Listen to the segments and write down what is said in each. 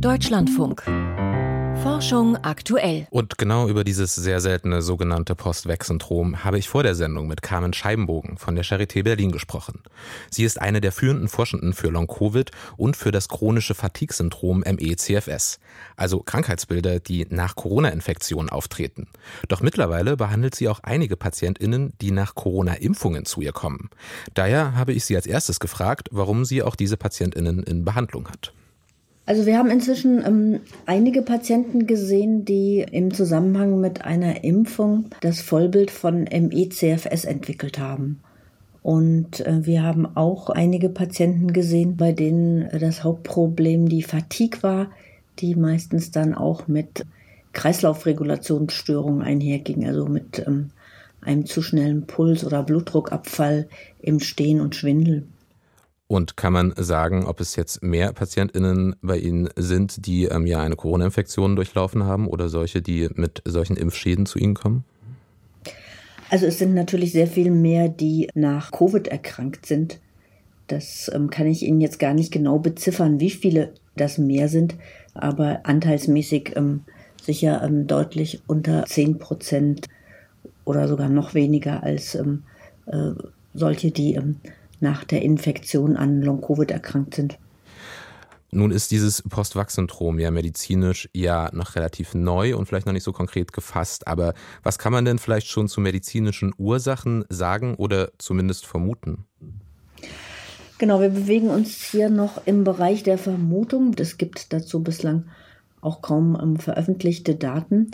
Deutschlandfunk. Forschung aktuell. Und genau über dieses sehr seltene sogenannte Post-Weg-Syndrom habe ich vor der Sendung mit Carmen Scheibenbogen von der Charité Berlin gesprochen. Sie ist eine der führenden Forschenden für Long-Covid und für das chronische Fatigue-Syndrom ME-CFS, also Krankheitsbilder, die nach Corona-Infektionen auftreten. Doch mittlerweile behandelt sie auch einige PatientInnen, die nach Corona-Impfungen zu ihr kommen. Daher habe ich sie als erstes gefragt, warum sie auch diese PatientInnen in Behandlung hat. Also wir haben inzwischen ähm, einige Patienten gesehen, die im Zusammenhang mit einer Impfung das Vollbild von ME-CFS entwickelt haben. Und äh, wir haben auch einige Patienten gesehen, bei denen das Hauptproblem die Fatigue war, die meistens dann auch mit Kreislaufregulationsstörungen einherging, also mit ähm, einem zu schnellen Puls oder Blutdruckabfall im Stehen und Schwindel. Und kann man sagen, ob es jetzt mehr PatientInnen bei Ihnen sind, die ähm, ja eine Corona-Infektion durchlaufen haben oder solche, die mit solchen Impfschäden zu Ihnen kommen? Also es sind natürlich sehr viel mehr, die nach Covid erkrankt sind. Das ähm, kann ich Ihnen jetzt gar nicht genau beziffern, wie viele das mehr sind, aber anteilsmäßig ähm, sicher ähm, deutlich unter 10 Prozent oder sogar noch weniger als ähm, äh, solche, die ähm, nach der Infektion an Long-Covid erkrankt sind. Nun ist dieses Post-Vax-Syndrom ja medizinisch ja noch relativ neu und vielleicht noch nicht so konkret gefasst. Aber was kann man denn vielleicht schon zu medizinischen Ursachen sagen oder zumindest vermuten? Genau, wir bewegen uns hier noch im Bereich der Vermutung. Es gibt dazu bislang auch kaum ähm, veröffentlichte Daten.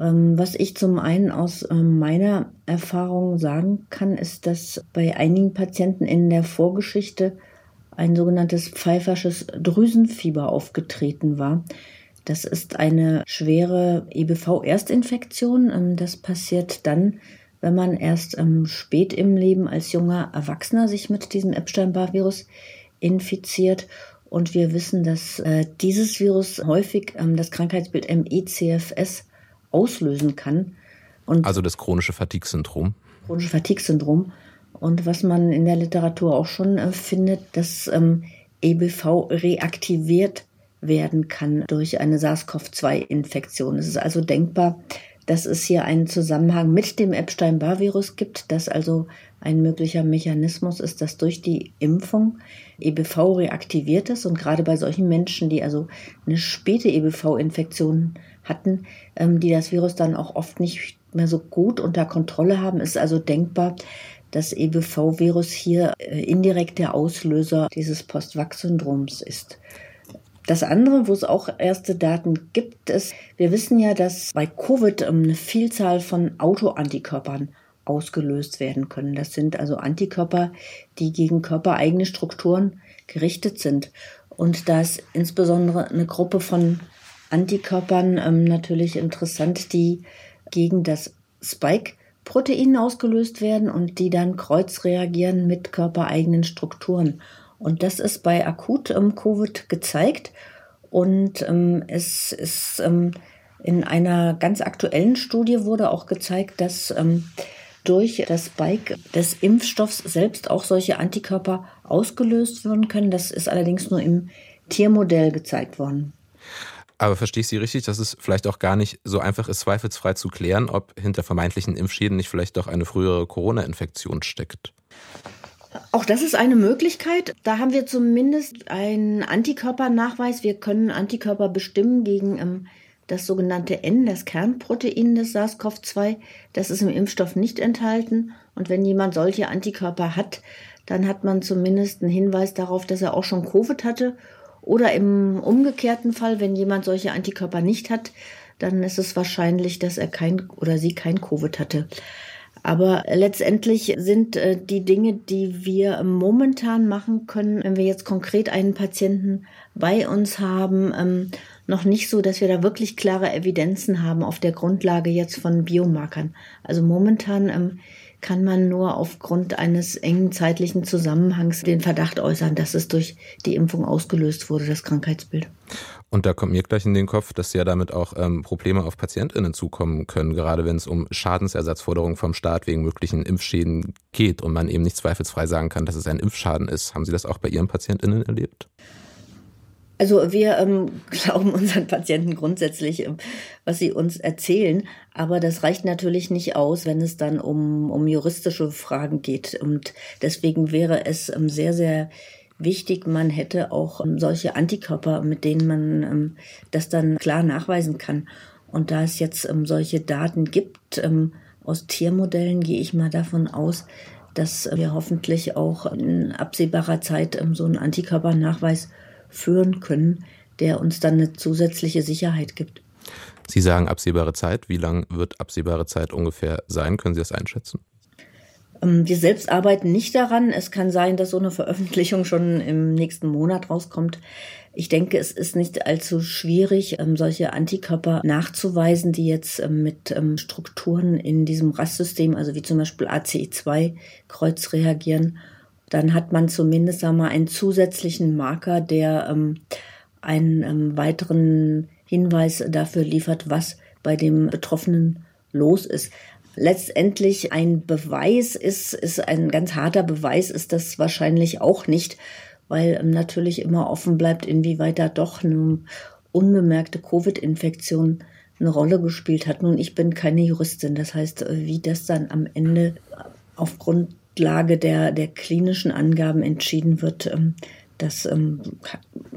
Ähm, was ich zum einen aus ähm, meiner Erfahrung sagen kann, ist, dass bei einigen Patienten in der Vorgeschichte ein sogenanntes pfeifersches Drüsenfieber aufgetreten war. Das ist eine schwere EBV-Erstinfektion. Ähm, das passiert dann, wenn man erst spät im Leben als junger Erwachsener sich mit diesem Epstein-Barr-Virus infiziert. Und wir wissen, dass äh, dieses Virus häufig das Krankheitsbild MECFS auslösen kann. Und also das chronische Fatigue-Syndrom. Chronische Fatigue-Syndrom. Und was man in der Literatur auch schon äh, findet, dass ähm, EBV reaktiviert werden kann durch eine SARS-CoV-2-Infektion. Es ist also denkbar, dass es hier einen Zusammenhang mit dem Epstein-Barr-Virus gibt, dass also ein möglicher Mechanismus ist, dass durch die Impfung EBV reaktiviert ist und gerade bei solchen Menschen, die also eine späte EBV-Infektion hatten, ähm, die das Virus dann auch oft nicht mehr so gut unter Kontrolle haben, ist also denkbar, dass EBV-Virus hier äh, indirekt der Auslöser dieses Post-Vax-Syndroms ist. Das andere, wo es auch erste Daten gibt, ist, wir wissen ja, dass bei Covid ähm, eine Vielzahl von Autoantikörpern ausgelöst werden können. Das sind also Antikörper, die gegen körpereigene Strukturen gerichtet sind. Und da ist insbesondere eine Gruppe von Antikörpern ähm, natürlich interessant, die gegen das Spike-Protein ausgelöst werden und die dann kreuzreagieren mit körpereigenen Strukturen. Und das ist bei Akut-Covid ähm, gezeigt. Und ähm, es ist ähm, in einer ganz aktuellen Studie wurde auch gezeigt, dass ähm, durch das Spike des Impfstoffs selbst auch solche Antikörper ausgelöst werden können. Das ist allerdings nur im Tiermodell gezeigt worden. Aber verstehe ich Sie richtig, dass es vielleicht auch gar nicht so einfach ist, zweifelsfrei zu klären, ob hinter vermeintlichen Impfschäden nicht vielleicht doch eine frühere Corona-Infektion steckt? Auch das ist eine Möglichkeit. Da haben wir zumindest einen Antikörpernachweis. Wir können Antikörper bestimmen gegen ähm, das sogenannte N, das Kernprotein des SARS-CoV-2. Das ist im Impfstoff nicht enthalten. Und wenn jemand solche Antikörper hat, dann hat man zumindest einen Hinweis darauf, dass er auch schon Covid hatte. Oder im umgekehrten Fall, wenn jemand solche Antikörper nicht hat, dann ist es wahrscheinlich, dass er kein oder sie kein Covid hatte. Aber letztendlich sind äh, die Dinge, die wir momentan machen können, wenn wir jetzt konkret einen Patienten bei uns haben, ähm, noch nicht so, dass wir da wirklich klare Evidenzen haben auf der Grundlage jetzt von Biomarkern. Also momentan ähm, kann man nur aufgrund eines engen zeitlichen Zusammenhangs den Verdacht äußern, dass es durch die Impfung ausgelöst wurde, das Krankheitsbild. Und da kommt mir gleich in den Kopf, dass ja damit auch ähm, Probleme auf PatientInnen zukommen können, gerade wenn es um Schadensersatzforderungen vom Staat wegen möglichen Impfschäden geht und man eben nicht zweifelsfrei sagen kann, dass es ein Impfschaden ist. Haben Sie das auch bei Ihren PatientInnen erlebt? Also wir ähm, glauben unseren Patienten grundsätzlich, ähm, was sie uns erzählen, aber das reicht natürlich nicht aus, wenn es dann um, um juristische Fragen geht. Und deswegen wäre es ähm, sehr, sehr wichtig, man hätte auch ähm, solche Antikörper, mit denen man ähm, das dann klar nachweisen kann. Und da es jetzt solche Daten gibt, aus Tiermodellen gehe ich mal davon aus, dass wir hoffentlich auch in absehbarer Zeit so einen Antikörpernachweis führen können, der uns dann eine zusätzliche Sicherheit gibt. Sie sagen absehbare Zeit. Wie lang wird absehbare Zeit ungefähr sein? Können Sie das einschätzen? Ähm, wir selbst arbeiten nicht daran. Es kann sein, dass so eine Veröffentlichung schon im nächsten Monat rauskommt. Ich denke, es ist nicht allzu schwierig, ähm, solche Antikörper nachzuweisen, die jetzt ähm, mit Strukturen in diesem Rastsystem, also wie zum Beispiel ACE2-Kreuz reagieren dann hat man zumindest wir, einen zusätzlichen Marker, der ähm, einen ähm, weiteren Hinweis dafür liefert, was bei dem Betroffenen los ist. Letztendlich ein Beweis ist, ist ein ganz harter Beweis, ist das wahrscheinlich auch nicht, weil ähm, natürlich immer offen bleibt, inwieweit da doch eine unbemerkte Covid-Infektion eine Rolle gespielt hat. Nun, ich bin keine Juristin, das heißt, äh, wie das dann am Ende aufgrund Grundlage der, der klinischen Angaben entschieden wird, ähm, das ähm,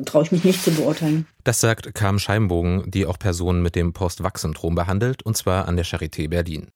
traue ich mich nicht zu beurteilen. Das sagt Carmen Scheibenbogen, die auch Personen mit dem Post-Wachs-Syndrom behandelt, und zwar an der Charité Berlin.